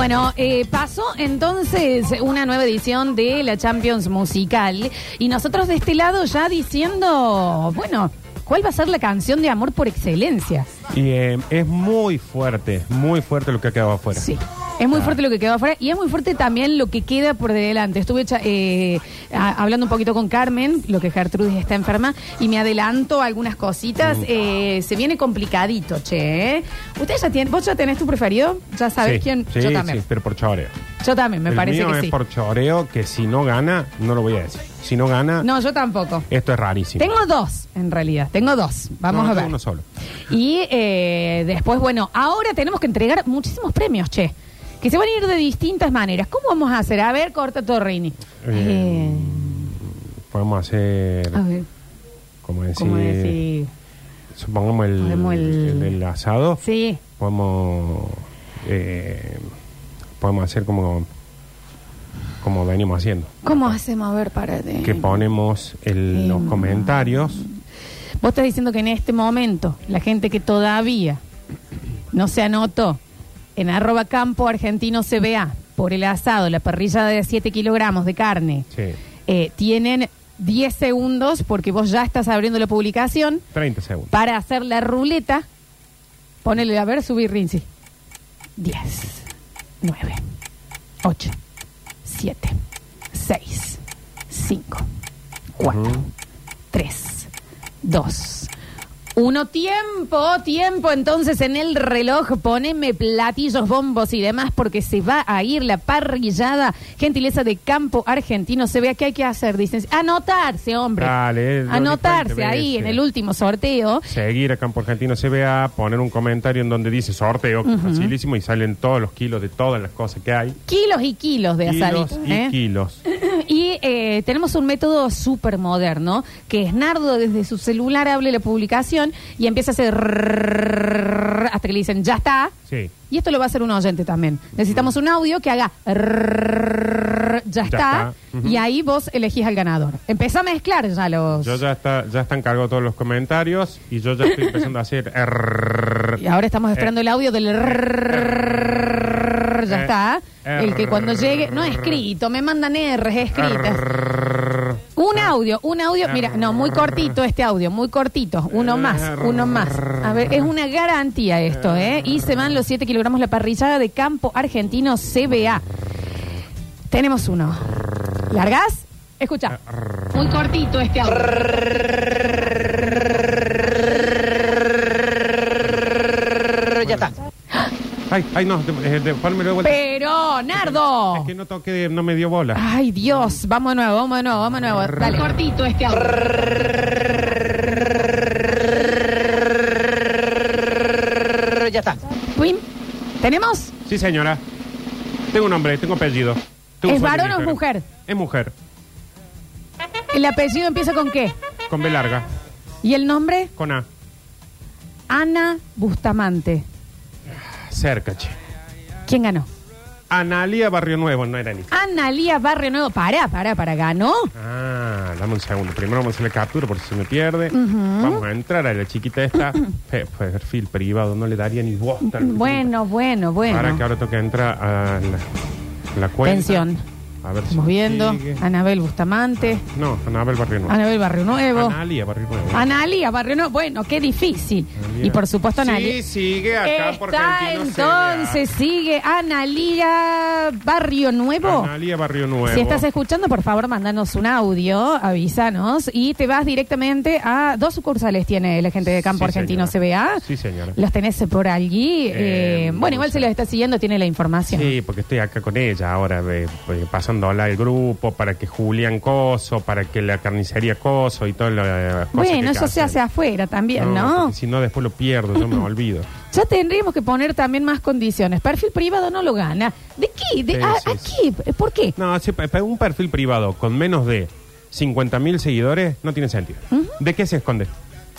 Bueno, eh, pasó entonces una nueva edición de la Champions Musical y nosotros de este lado ya diciendo, bueno, ¿cuál va a ser la canción de amor por excelencia? Y eh, es muy fuerte, muy fuerte lo que ha quedado afuera. Sí. Es muy fuerte lo que quedó afuera y es muy fuerte también lo que queda por delante. Estuve eh, a- hablando un poquito con Carmen, lo que Gertrudis está enferma, y me adelanto algunas cositas. Eh, se viene complicadito, che. ¿eh? ¿Ustedes ya tienen, vos ya tenés tu preferido? ¿Ya sabés Sí, quién? Sí, Yo también. sí, pero por choreo. Yo también, me El parece mío que es sí. por choreo que si no gana, no lo voy a decir. Si no gana, No, yo tampoco. esto es rarísimo. Tengo dos, en realidad. Tengo dos. Vamos No, a tengo ver. uno solo. Y eh, después, bueno, ahora tenemos que entregar muchísimos premios, che. Que se van a ir de distintas maneras. ¿Cómo vamos a hacer? A ver, corta Torrini. Eh, Podemos hacer, a ver, como decir, ¿cómo decir? supongamos el, el- el- el asado, Sí. podemos, eh, podemos hacer como, como venimos haciendo. ¿Cómo hacemos? A ver, para de... Que ponemos en los comentarios, Vos estás diciendo que en este momento, la gente que todavía no se anotó en arroba campo argentino CBA por el asado, la parrilla de 7 kilogramos de carne, sí, eh, tienen 10 segundos porque vos ya estás abriendo la publicación 30 segundos. para hacer la ruleta. Ponele, a ver, subir Rinzi. 10, 9, 8, 7, 6, 5, 4, Ujú. 3, 2, 1. Tiempo, tiempo. Entonces en el reloj poneme platillos, bombos y demás porque se va a ir la parrillada. Gentileza de campo argentino. Se ve que hay que hacer. Dicen, anotarse, hombre. Dale, Anotarse dijo 20 ahí en el último sorteo. Seguir a Campo Argentino CBA, poner un comentario en donde dice sorteo, que es facilísimo, y salen todos los kilos de todas las cosas que hay. Kilos y kilos de Kilos y ¿eh? kilos. Y eh, tenemos un método súper moderno, que es Nardo desde su celular hable la publicación y empieza a hacer hasta que le dicen ya está. Y esto lo va a hacer un oyente también. Necesitamos un audio que haga ya, está. Y ahí vos elegís al ganador. Empezá a mezclar ya los. Yo ya está, ya están cargados todos los comentarios y yo ya estoy empezando a hacer. Y ahora estamos esperando el audio del ya está. El que cuando llegue, no escrito, me mandan R's escritas. Audio, un audio, mira, no, muy cortito este audio, muy cortito, uno más, uno más. A ver, es una garantía esto, ¿eh? Y se van los 7 kilogramos la parrillada de campo argentino CBA. Tenemos uno. ¿Largas? Escucha. Muy cortito este audio. Ya está. Ay, ay, no, de, eh, de, de vuelta. Pero, Nardo. Es que no toqué, no me dio bola. Ay, Dios, vamos de nuevo, vamos de nuevo, vamos de nuevo. Dale. Cortito este audio. Ya está. Pim. ¿Tenemos? Sí, señora. Tengo un nombre, tengo apellido. Tengo ¿Es varón o es mujer? Es mujer, ¿El apellido empieza con qué? con B larga, ¿Y el nombre? con A. Ana Bustamante. Cerca, che. ¿Quién ganó? Analia Barrio Nuevo, no era ni. Analía Barrio Nuevo. Para, para, para. ¿Ganó? Ah, dame un segundo. Primero vamos a hacer la captura por si se me pierde. Vamos a entrar a la chiquita esta. Pe- perfil privado, no le daría ni voz. Bueno, bueno, bueno. Ahora que ahora toca entrar a la, la cuenta. Atención. A ver si Estamos viendo. sigue. Anabel Bustamante. No, Anabel Barrio Nuevo. Anabel Barrio Nuevo. Analia Barrio Nuevo. Analía Barrio Nuevo. Bueno, qué difícil. Analía. Y por supuesto, Analía. Sí, sigue acá por Está Argentino entonces, sigue Analía Barrio Nuevo. Analia Barrio Nuevo. Si estás escuchando, por favor, mándanos un audio, avísanos y te vas directamente a dos sucursales tiene la gente de Campo Sí, Argentino señora. CBA. Sí, señora. Los tenés por allí. eh, Eh, bueno, igual se los está siguiendo, tiene la información. Sí, porque estoy acá con ella ahora, eh, eh, pasándola al grupo para que Julián Coso, para que la carnicería Coso y todas las cosas que Bueno, eso se hacen. hace afuera también, ¿no? Si no, después lo pierdo, yo me olvido. Ya tendríamos que poner también más condiciones. Perfil privado no lo gana. ¿De qué? ¿De, Sí, a, sí, a sí. qué? ¿Por qué? No, si un perfil privado con menos de 50.000 seguidores no tiene sentido. ¿De qué se esconde?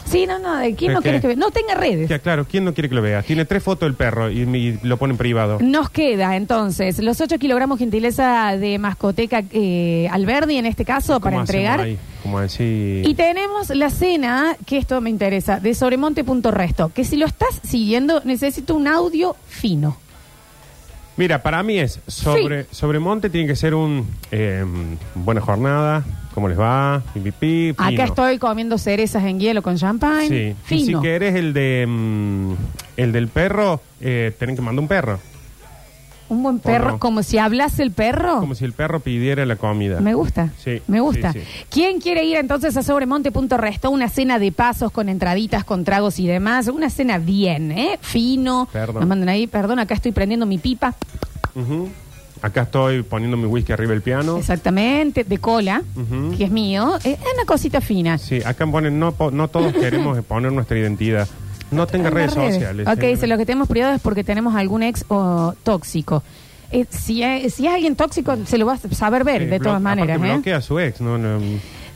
Sí, no, no, ¿de quién ¿De no qué? quieres que vea? No tenga redes. Que, claro, ¿quién no quiere que lo vea? Tiene tres fotos del perro y, y lo pone en privado. Nos queda entonces los 8 kilogramos gentileza de mascoteca eh, Alberdi en este caso para ¿Cómo hacemos entregar. ahí? Como decir... Y tenemos la cena, que esto me interesa, de sobremonte.resto, que si lo estás siguiendo necesito un audio fino. Mira, para mí es sobre, sobre monte tiene que ser un eh, buena jornada, ¿cómo les va? Pi, pi, pi, Acá estoy comiendo cerezas en hielo con champagne. Sí. Y si Fino. querés el de mm, el del perro, eh, tenés que mandar un perro. Un buen perro, no? como si hablase el perro. Como si el perro pidiera la comida. Me gusta. Sí, Me gusta. sí, sí. ¿Quién quiere ir entonces a sobremonte.resto? Una cena de pasos con entraditas, con tragos y demás. Una cena bien, ¿eh? Fino. Perdón. Nos mandan ahí, perdón, acá estoy prendiendo mi pipa. Ujú. Acá estoy poniendo mi whisky arriba del piano. Exactamente, de cola, Ujú. que es mío. Eh, Es una cosita fina. Sí, acá ponen, no, po- no todos queremos poner nuestra identidad. No tenga En redes, las sociales. Ok, dice, lo que tenemos privado es porque tenemos algún ex o tóxico. Eh, si, es, si es alguien tóxico, se lo vas a saber ver, de todas maneras. ¿eh? bloquea a su ex, no, no.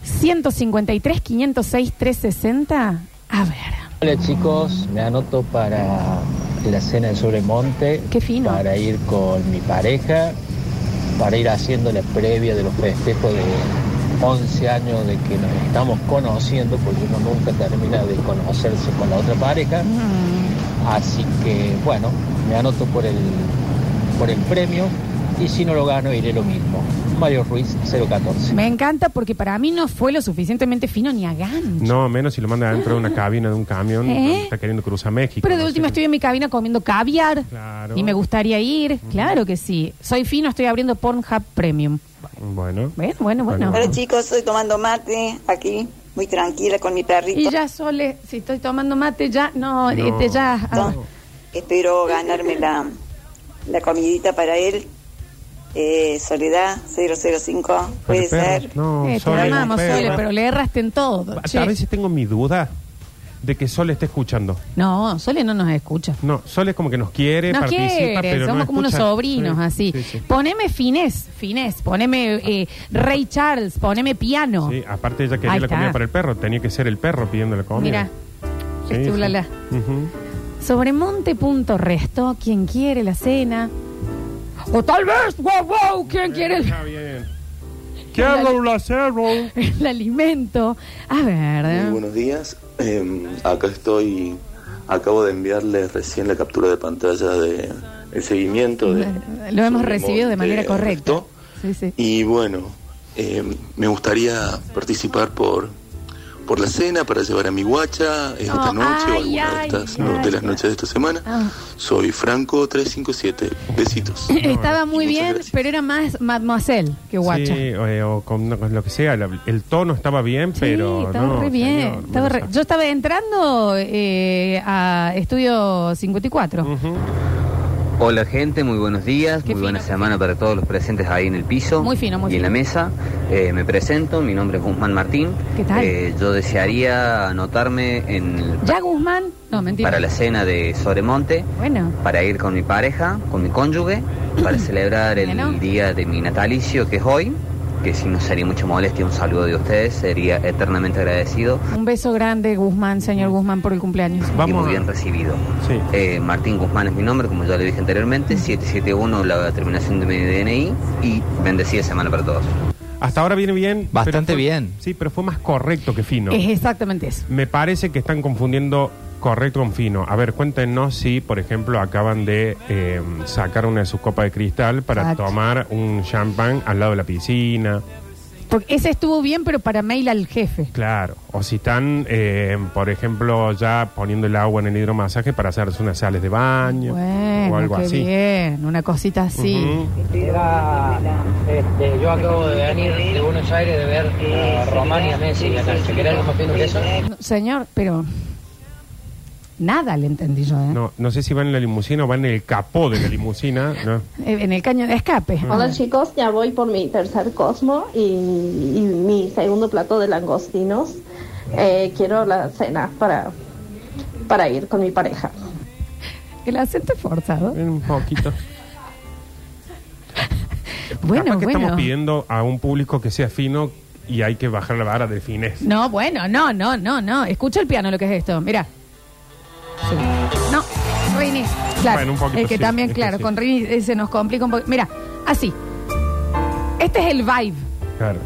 153, 506, 360. A ver. Hola chicos, me anoto para la cena de Sobremonte. Qué fino. Para ir con mi pareja, para ir haciendo la previa de los festejos de 11 años de que nos estamos conociendo, porque uno nunca termina de conocerse con la otra pareja. Mm, Así que bueno, me anoto por el, por el premio y si no lo gano iré lo mismo. Mario Ruiz 014. me encanta porque para mí no fue lo suficientemente fino ni a gancho. No, menos si lo manda dentro de una cabina de un camión, ¿Eh? está queriendo cruzar México. Pero de no última sé. estoy en mi cabina comiendo caviar Claro. y me gustaría ir. Claro que sí. Soy fino, estoy abriendo Pornhub Premium. Bueno. Bueno, bueno, bueno. Bueno. Hola chicos, estoy tomando mate aquí, muy tranquila con mi perrito. Y ya, Sole, si estoy tomando mate, ya, no, No. este, ya. ah, Espero ganarme la, la comidita para él. Eh, Soledad 005, puede perro, ser. No, eh, te Sole, amamos. Sole, pero le erraste en todo. A- che. A veces tengo mi duda de que Sole esté escuchando. No, Sole no nos escucha. No, Sole como que nos quiere, Nos participa, quiere, pero somos no como unos sobrinos Sí, así. sí, sí. Poneme finés, finés, poneme eh, Ray Charles, poneme piano. Sí, aparte ella quería Ahí la está. comida para el perro, tenía que ser el perro pidiendo la comida. Mira, Sí, sí. ulala. Ujú. Sobremonte.resto, quien quiere la cena. O tal vez, wow, wow, quien quiere el, Está bien. Quiero la cerro. el alimento. A ver. Muy ¿eh? buenos días. Eh, acá estoy. Acabo de enviarles recién la captura de pantalla de el seguimiento de. Lo hemos sobre recibido de manera correcta. Resto. Sí, sí. Y bueno, eh, me gustaría participar por por la cena para llevar a mi guacha esta Oh, noche o ay, alguna ay, de estas ay. de las noches de esta semana. Ah. Soy Franco 357. Besitos. Estaba muy bien, gracias. pero era más mademoiselle que guacha. Sí, o, eh, o con, con lo que sea. la- el tono estaba bien, Sí, pero. estaba no, re bien. señor, estaba re- Yo estaba entrando eh, a Estudio 54. sa- Ujú. Hola gente, muy buenos días, Qué muy buena semana para todos los presentes ahí en el piso Muy fino, muy y en la mesa. Eh, me presento, mi nombre es Guzmán Martín. ¿Qué tal? Eh, yo desearía anotarme en el- ¿Ya Guzmán? No, mentira. para la cena de Sobremonte, Bueno. para ir con mi pareja, con mi cónyuge, para celebrar el Bueno. día de mi natalicio que es hoy, que si no sería mucha molestia, un saludo de ustedes, sería eternamente agradecido Un beso grande, Guzmán, señor Guzmán, por el cumpleaños. y Vamos muy bien recibido. Sí. Eh, Martín Guzmán es mi nombre, como ya le dije anteriormente, 771 la terminación de mi DNI y bendecida semana para todos. Hasta ahora viene bien. Bastante fue- bien. Sí, pero fue más correcto que fino. Es exactamente eso. Me parece que están confundiendo correcto con fino. A ver, cuéntenos si, por ejemplo, acaban de eh, sacar una de sus copas de cristal para Exacto. tomar un champán al lado de la piscina. Porque ese estuvo bien, pero para mail al jefe. Claro. O si están, eh, por ejemplo, ya poniendo el agua en el hidromasaje para hacerse unas sales de baño Bueno, o algo qué así. bien. Una cosita así. Era, este, yo acabo de venir de Buenos Aires de ver a Román y a Messi acá. ¿Se querés algo más fino que eso? No, señor, pero nada le entendí yo. ¿eh? No, no sé si van en la limusina o van en el capó de la limusina. ¿no? Eh, En el caño de escape. Hola chicos, ya voy por mi tercer Cosmo y, y mi segundo plato de langostinos. Eh, quiero la cena para, para ir con mi pareja. El acento es forzado. Un poquito. Bueno, Capaz que bueno. estamos pidiendo a un público que sea fino y hay que bajar la vara de fines. No, bueno, no, no, no, no. Escucha el piano lo que es esto. Mira. Sí. No, Rini. Claro. Bueno, un poquito el que sí, también, es que claro, sí. con Rini eh, se nos complica un poco. Mira, así. Este es el vibe. Claro.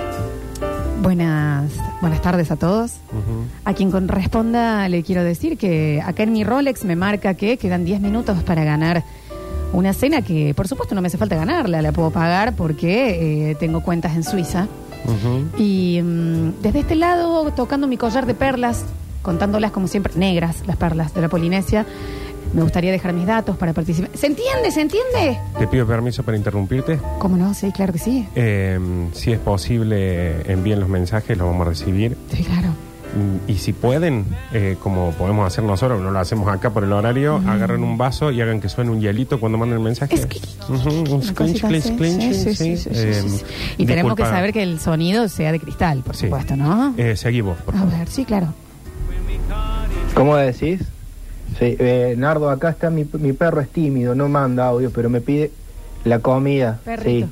Buenas, buenas tardes a todos. Ujú. A quien corresponda le quiero decir que acá en mi Rolex me marca que quedan 10 minutos para ganar Una cena que, por supuesto, no me hace falta ganarla, la puedo pagar porque eh, tengo cuentas en Suiza. Ujú. Y mm, desde este lado, tocando mi collar de perlas, contándolas como siempre, negras, las perlas de la Polinesia, me gustaría dejar mis datos para participar. ¿Se entiende? ¿Se entiende? Te pido permiso para interrumpirte. ¿Cómo no? Sí, claro que sí. Eh, si es posible, envíen los mensajes, los vamos a recibir. Sí, claro. Mm, Y si pueden, eh, como podemos hacer nosotros, no lo hacemos acá por el horario, agarren un vaso y hagan que suene un hielito cuando manden el mensaje. Es que- Ujú, un clinch, así. clinch, Sí, sí, Eh. Y tenemos que saber que el sonido sea de cristal, por supuesto, ¿no? Eh, seguí vos, por A favor. ver, sí, claro. ¿Cómo decís? Sí, eh, Nardo, acá está mi, mi perro, es tímido, no manda audio, pero me pide la comida. Perrito. Sí,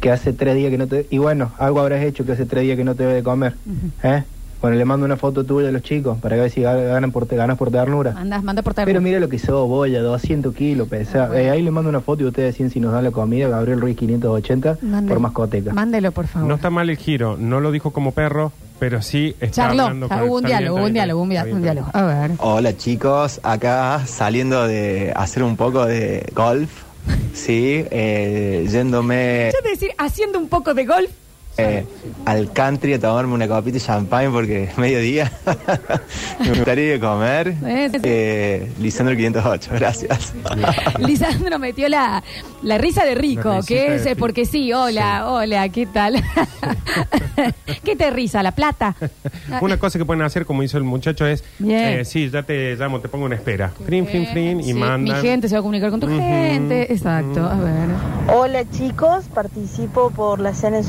que hace tres días que no te... Y bueno, algo habrás hecho que hace tres días que no te debe de comer. ¿Eh? Bueno, le mando una foto tuya de los chicos para ver si ganan por, ganas por ternura. Mandas, manda por Pero mira lo que sos, boya, 200 kilos, pesa. Ah, Eh, ahí le mando una foto y ustedes deciden si nos dan la comida, Gabriel Ruiz 580, Mándelo. por mascoteca. Mándelo, por favor. No está mal el giro, no lo dijo como perro, pero sí está Charló. hablando con hubo un está bien, diálogo, hubo un bien, diálogo, un está diálogo. A ver. Hola chicos, acá saliendo de hacer un poco de golf, sí, eh, yéndome Yo te decir, haciendo un poco de golf. Eh, al country a tomarme una copita de champagne porque es mediodía. Me gustaría comer. Eh. Eh, Lisandro 508, gracias. Lisandro metió la, la risa de rico, que es eh, porque sí, hola, hola, ¿qué tal? ¿Qué te risa? ¿La plata? Una cosa que pueden hacer, como hizo el muchacho, es, eh, sí, ya te llamo, te pongo una espera. Frin, frin, frin, y Sí, mandan. Mi gente se va a comunicar con tu gente. Exacto, a ver. Hola chicos, participo por la cena en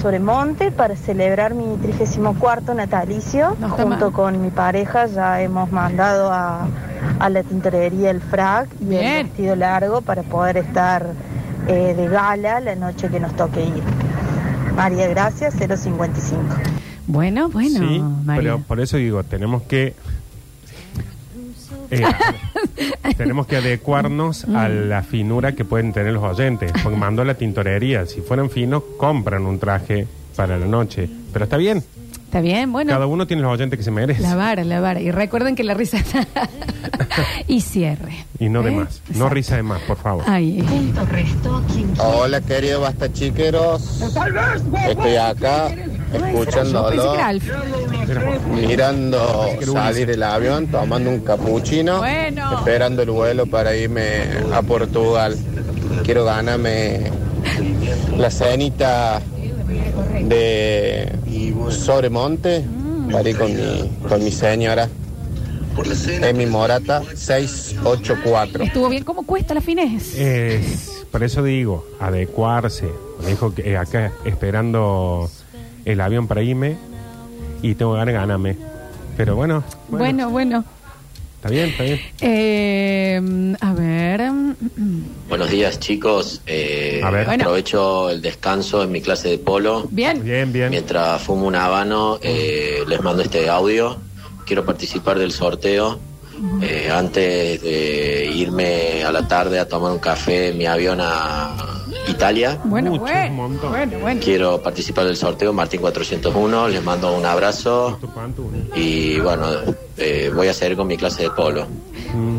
Para celebrar mi 34 natalicio. No Junto mal. con mi pareja ya hemos mandado a, a la tintorería el frac y Bien. el vestido largo para poder estar eh, de gala la noche que nos toque ir. María Gracia 055. Bueno, bueno, sí, María. pero por eso digo, tenemos que... eh, tenemos que adecuarnos Mm. a la finura que pueden tener los oyentes. Porque mandó la tintorería. Si fueran finos, compran un traje para la noche. Pero está bien. Está bien, bueno. Cada uno tiene los oyentes que se merece. La vara, la vara. Y recuerden que la risa está. y cierre. Y no de ¿Eh? más. No Exacto. risa de más, por favor. Ay, Hola querido basta chiqueros, estoy acá yo mirando salir el avión, tomando un capuchino, Bueno. esperando el vuelo para irme a Portugal. Quiero ganarme la cenita de Sobremonte para ir con mi, con mi señora. Emi Morata 684. Estuvo bien. ¿Cómo cuesta la finés? Es, por eso digo, adecuarse. Me dijo que eh, acá esperando el avión para irme y tengo ganas de ganarme. Pero bueno, bueno, bueno, bueno. está bien, está bien. Eh, a ver. Buenos días chicos, Eh, A ver. Bueno. aprovecho el descanso en mi clase de polo. Bien. Bien, bien. Mientras fumo un habano, eh, les mando este audio. Quiero participar del sorteo. Eh, antes de irme a la tarde a tomar un café en mi avión a Italia, Bueno, Mucho, un bueno. montón. Bueno, bueno. quiero participar del sorteo Martín 401. Les mando un abrazo y bueno, eh, voy a seguir con mi clase de polo.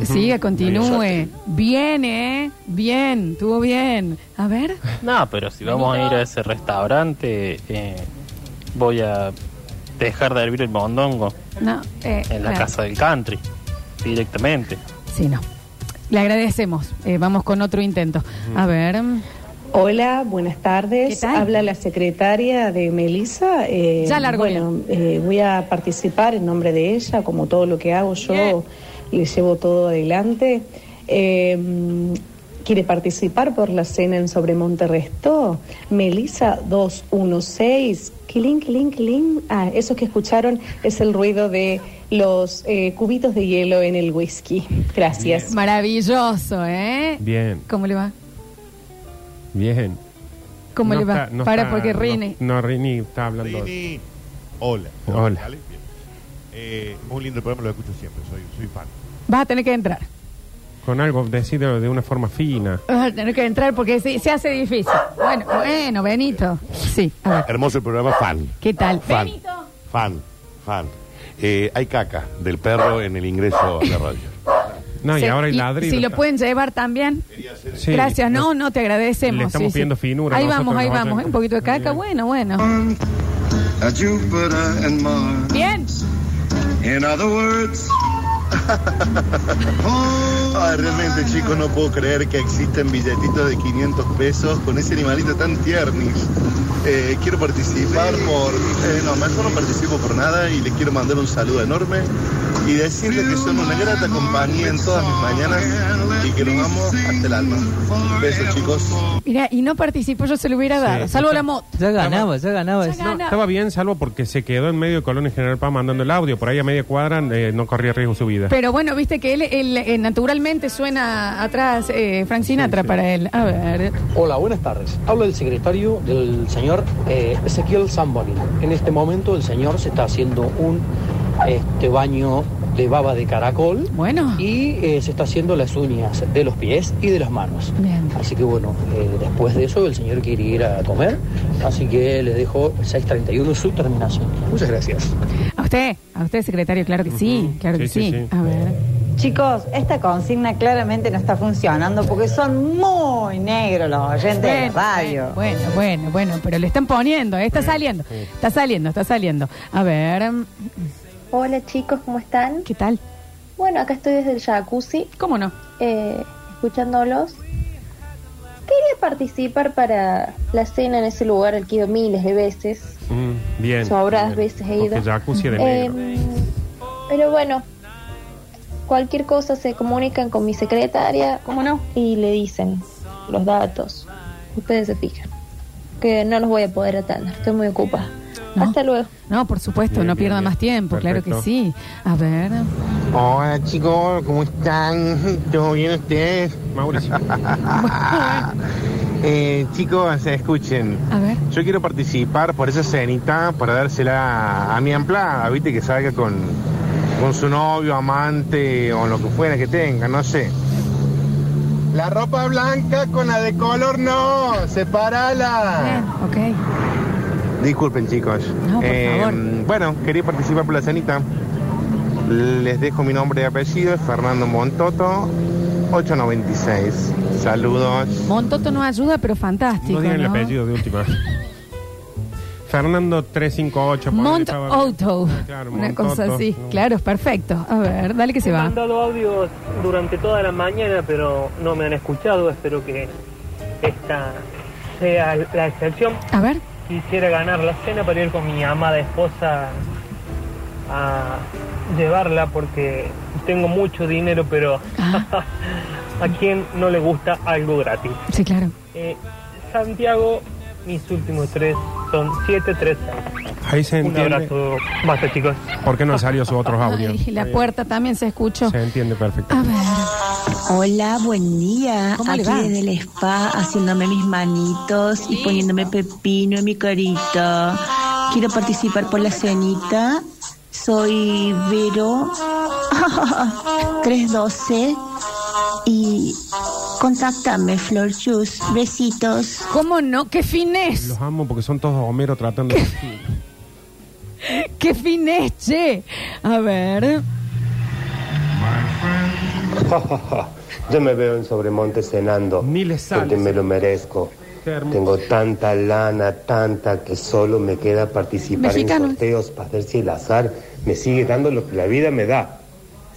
Siga, continúe. Bien, ¿eh? Bien, estuvo bien. A ver. No, pero si vamos a ir a ese restaurante, eh, voy a dejar de hervir el mondongo No, eh, en la claro. casa del country, directamente. Sí, no. Le agradecemos. Eh, vamos con otro intento. A ver. Hola, buenas tardes. ¿Qué tal? Habla la secretaria de Melisa. Eh, Ya largo Bueno, eh, voy a participar en nombre de ella, como todo lo que hago yo, Bien. le llevo todo adelante. Eh, ¿Quiere participar por la cena en Sobremonte Restó? Melisa 216. Quilín, quilín, quilín. Ah, eso que escucharon es el ruido de los eh, cubitos de hielo en el whisky. Gracias. Maravilloso, ¿eh? Bien, ¿Cómo le va? Bien. ¿Cómo No le va? está- no Para está- porque no- Rini. No, Rini está hablando. Rini, hola. Hola. ¿Vale? Bien. Eh, muy lindo el programa, lo escucho siempre, soy, soy fan. Vas a tener que entrar. Con algo, decídelo de una forma fina. Vas a tener que entrar porque se, se hace difícil. Bueno, bueno, Benito. Sí, a ver. Hermoso el programa, fan. ¿Qué tal? Fan. Benito. Fan, fan. Eh, hay caca del perro en el ingreso a la radio. No, y Se- ahora hay ladrillo. Si lo pueden llevar también. Sí, Gracias, no, no, te agradecemos. Le estamos sí, sí. pidiendo finura Ahí nosotros vamos, ahí nosotros. vamos. ¿eh? Un poquito de caca, bueno, bueno. A Jupiter and Mars. Bien. In other words, Ay, realmente, chicos, no puedo creer que existen billetitos de 500 pesos con ese animalito tan tiernis. Eh, quiero participar por... eh, no, mejor no participo por nada y les quiero mandar un saludo enorme y decirles que son una grata compañía en todas mis mañanas y que los amo hasta el alma. Besos, chicos. Mira, y no participó, yo se lo hubiera dado. Salvo la moto. Ya ganaba, ya ganaba. Ya eso. gana. Estaba bien, salvo porque se quedó en medio de Colonia General Paz mandando el audio. Por ahí a media cuadra eh, no corría riesgo su vida. Pero bueno, viste que él, él, eh, naturalmente suena atrás eh, Frank Sinatra para él. A ver. Hola, buenas tardes. Hablo del secretario del señor eh, Ezequiel Zamboni. En este momento el señor se está haciendo un este, baño de baba de caracol. Bueno. Y eh, se está haciendo las uñas de los pies y de las manos. Bien. Así que bueno, eh, después de eso el señor quiere ir a comer. Así que le dejo 631 su terminación. Muchas gracias. A usted, a usted, secretario, claro que sí, claro que Sí, sí. sí, sí. A ver. Chicos, esta consigna claramente no está funcionando porque son muy negros los oyentes de la radio. Bueno, bueno, bueno, pero le están poniendo, eh, está saliendo, está saliendo, está saliendo. A ver, Hola chicos, ¿cómo están? ¿qué tal? Bueno, acá estoy desde el jacuzzi. ¿Cómo no? Eh, escuchándolos. Quería participar para la cena en ese lugar al que he ido miles de veces. Mm, bien. Sobradas bien. veces he ido. Porque jacuzzi de negro. Eh, pero bueno, cualquier cosa se comunican con mi secretaria. ¿Cómo no? Y le dicen los datos. Ustedes se fijan. Que no los voy a poder atender. Estoy muy ocupada. Hasta luego. No, por supuesto, Bien, no bien, pierda bien. más tiempo, claro que sí. A ver, Hola chicos, ¿cómo están? ¿Todo bien ustedes? Mauricio. eh, chicos, escuchen. a ver. Yo quiero participar por esa cenita para dársela a mi amplada, viste, que salga con, con su novio, amante o lo que fuera que tenga, no sé. La ropa blanca con la de color no, separala. ok. Disculpen chicos. No, por favor. Bueno, quería participar por la cenita. Les dejo mi nombre y apellido, es Fernando Montoto, 896. Saludos. Montoto no ayuda, pero fantástico. No digan el ¿no? apellido de última. Fernando 358. ponele, Mont Auto. Claro, Una Montoto. cosa así. Claro, es perfecto. A ver, dale que se He va. mandado audios durante toda la mañana, pero no me han escuchado. Espero que esta sea la excepción. A ver. Quisiera ganar la cena para ir con mi amada esposa a llevarla porque tengo mucho dinero, pero a quien no le gusta algo gratis. Sí, claro. Eh, Santiago, mis últimos tres son 736. Ahí se Un entiende. abrazo. Basta, chicos. ¿Por qué no salió sus otros audios? Ay, la puerta también se escuchó. Se entiende perfecto. A ver. Hola, buen día. ¿Cómo le Aquí va? desde el spa haciéndome mis manitos y poniéndome pepino en mi carita. Quiero participar por la cenita. Soy Vero 312 y contáctame Flor Chus. Besitos. ¿Cómo no? ¡Qué finés! Los amo porque son todos Homero tratando de... ¡Qué finés, che! A ver. Yo me veo en Sobremonte cenando. Ni le Porque me lo merezco. Tengo tanta lana, tanta, que solo me queda participar en sorteos para ver si el azar me sigue dando lo que la vida me da.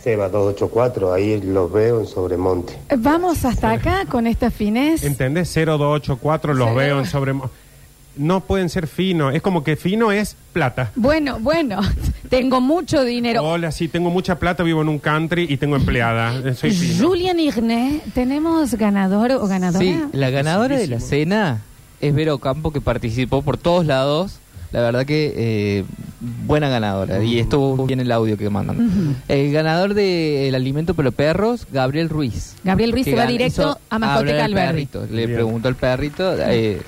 Seba 284, ahí los veo en Sobremonte. Vamos hasta acá con esta finés. ¿Entendés? 0284 los veo en sobre... No pueden ser finos. Es como que fino es plata. Bueno, bueno, tengo mucho dinero. Hola, sí, tengo mucha plata, vivo en un country y tengo empleada. Eh, Soy fino. Julian Igné, ¿tenemos ganador o ganadora? Sí, la ganadora de la cena es Vero Campo, que participó por todos lados. La verdad que eh, buena ganadora. Y estuvo bien el audio que mandan. El ganador del alimento para los Gabriel Ruiz. Gabriel Ruiz se va directo a Mascoteca al perrito. Le preguntó al perrito. eh,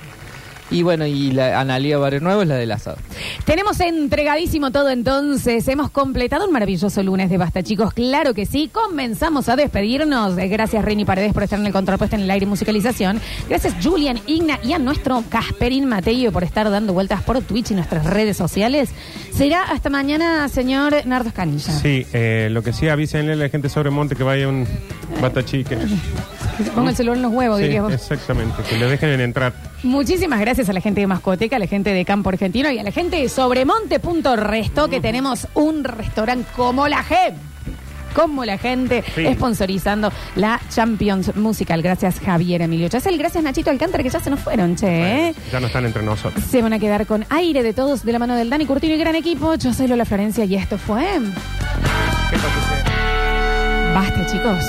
y bueno, y la Analia Barrio Nuevo es la del asado. Tenemos entregadísimo todo entonces. Hemos completado un maravilloso lunes de Basta, chicos. Claro que sí. Comenzamos a despedirnos. Eh, Gracias, Reni Paredes, por estar en el control puesto en el aire y musicalización. Gracias, Julian Igna y a nuestro Casperín Mateo por estar dando vueltas por Twitch y nuestras redes sociales. Será hasta mañana, señor Nardo Canilla. Sí, eh, lo que sí, avísenle a la gente sobre Monte que vaya un bata chique. Que se ponga el celular en los huevos, Sí, diríamos. exactamente, que le dejen entrar. Muchísimas gracias a la gente de Mascoteca, a la gente de Campo Argentino y a la gente de Sobremonte.resto, que tenemos un restaurante como la gente. Como la gente, Sí. sponsorizando la Champions Musical. Gracias, Javier Emilio Chasel. Gracias, Nachito Alcántara, que ya se nos fueron, che. ¿eh? Ya no están entre nosotros. Se van a quedar con aire de todos de la mano del Dani Curtino y gran equipo. Yo soy Lola Florencia y esto fue. Basta, chicos.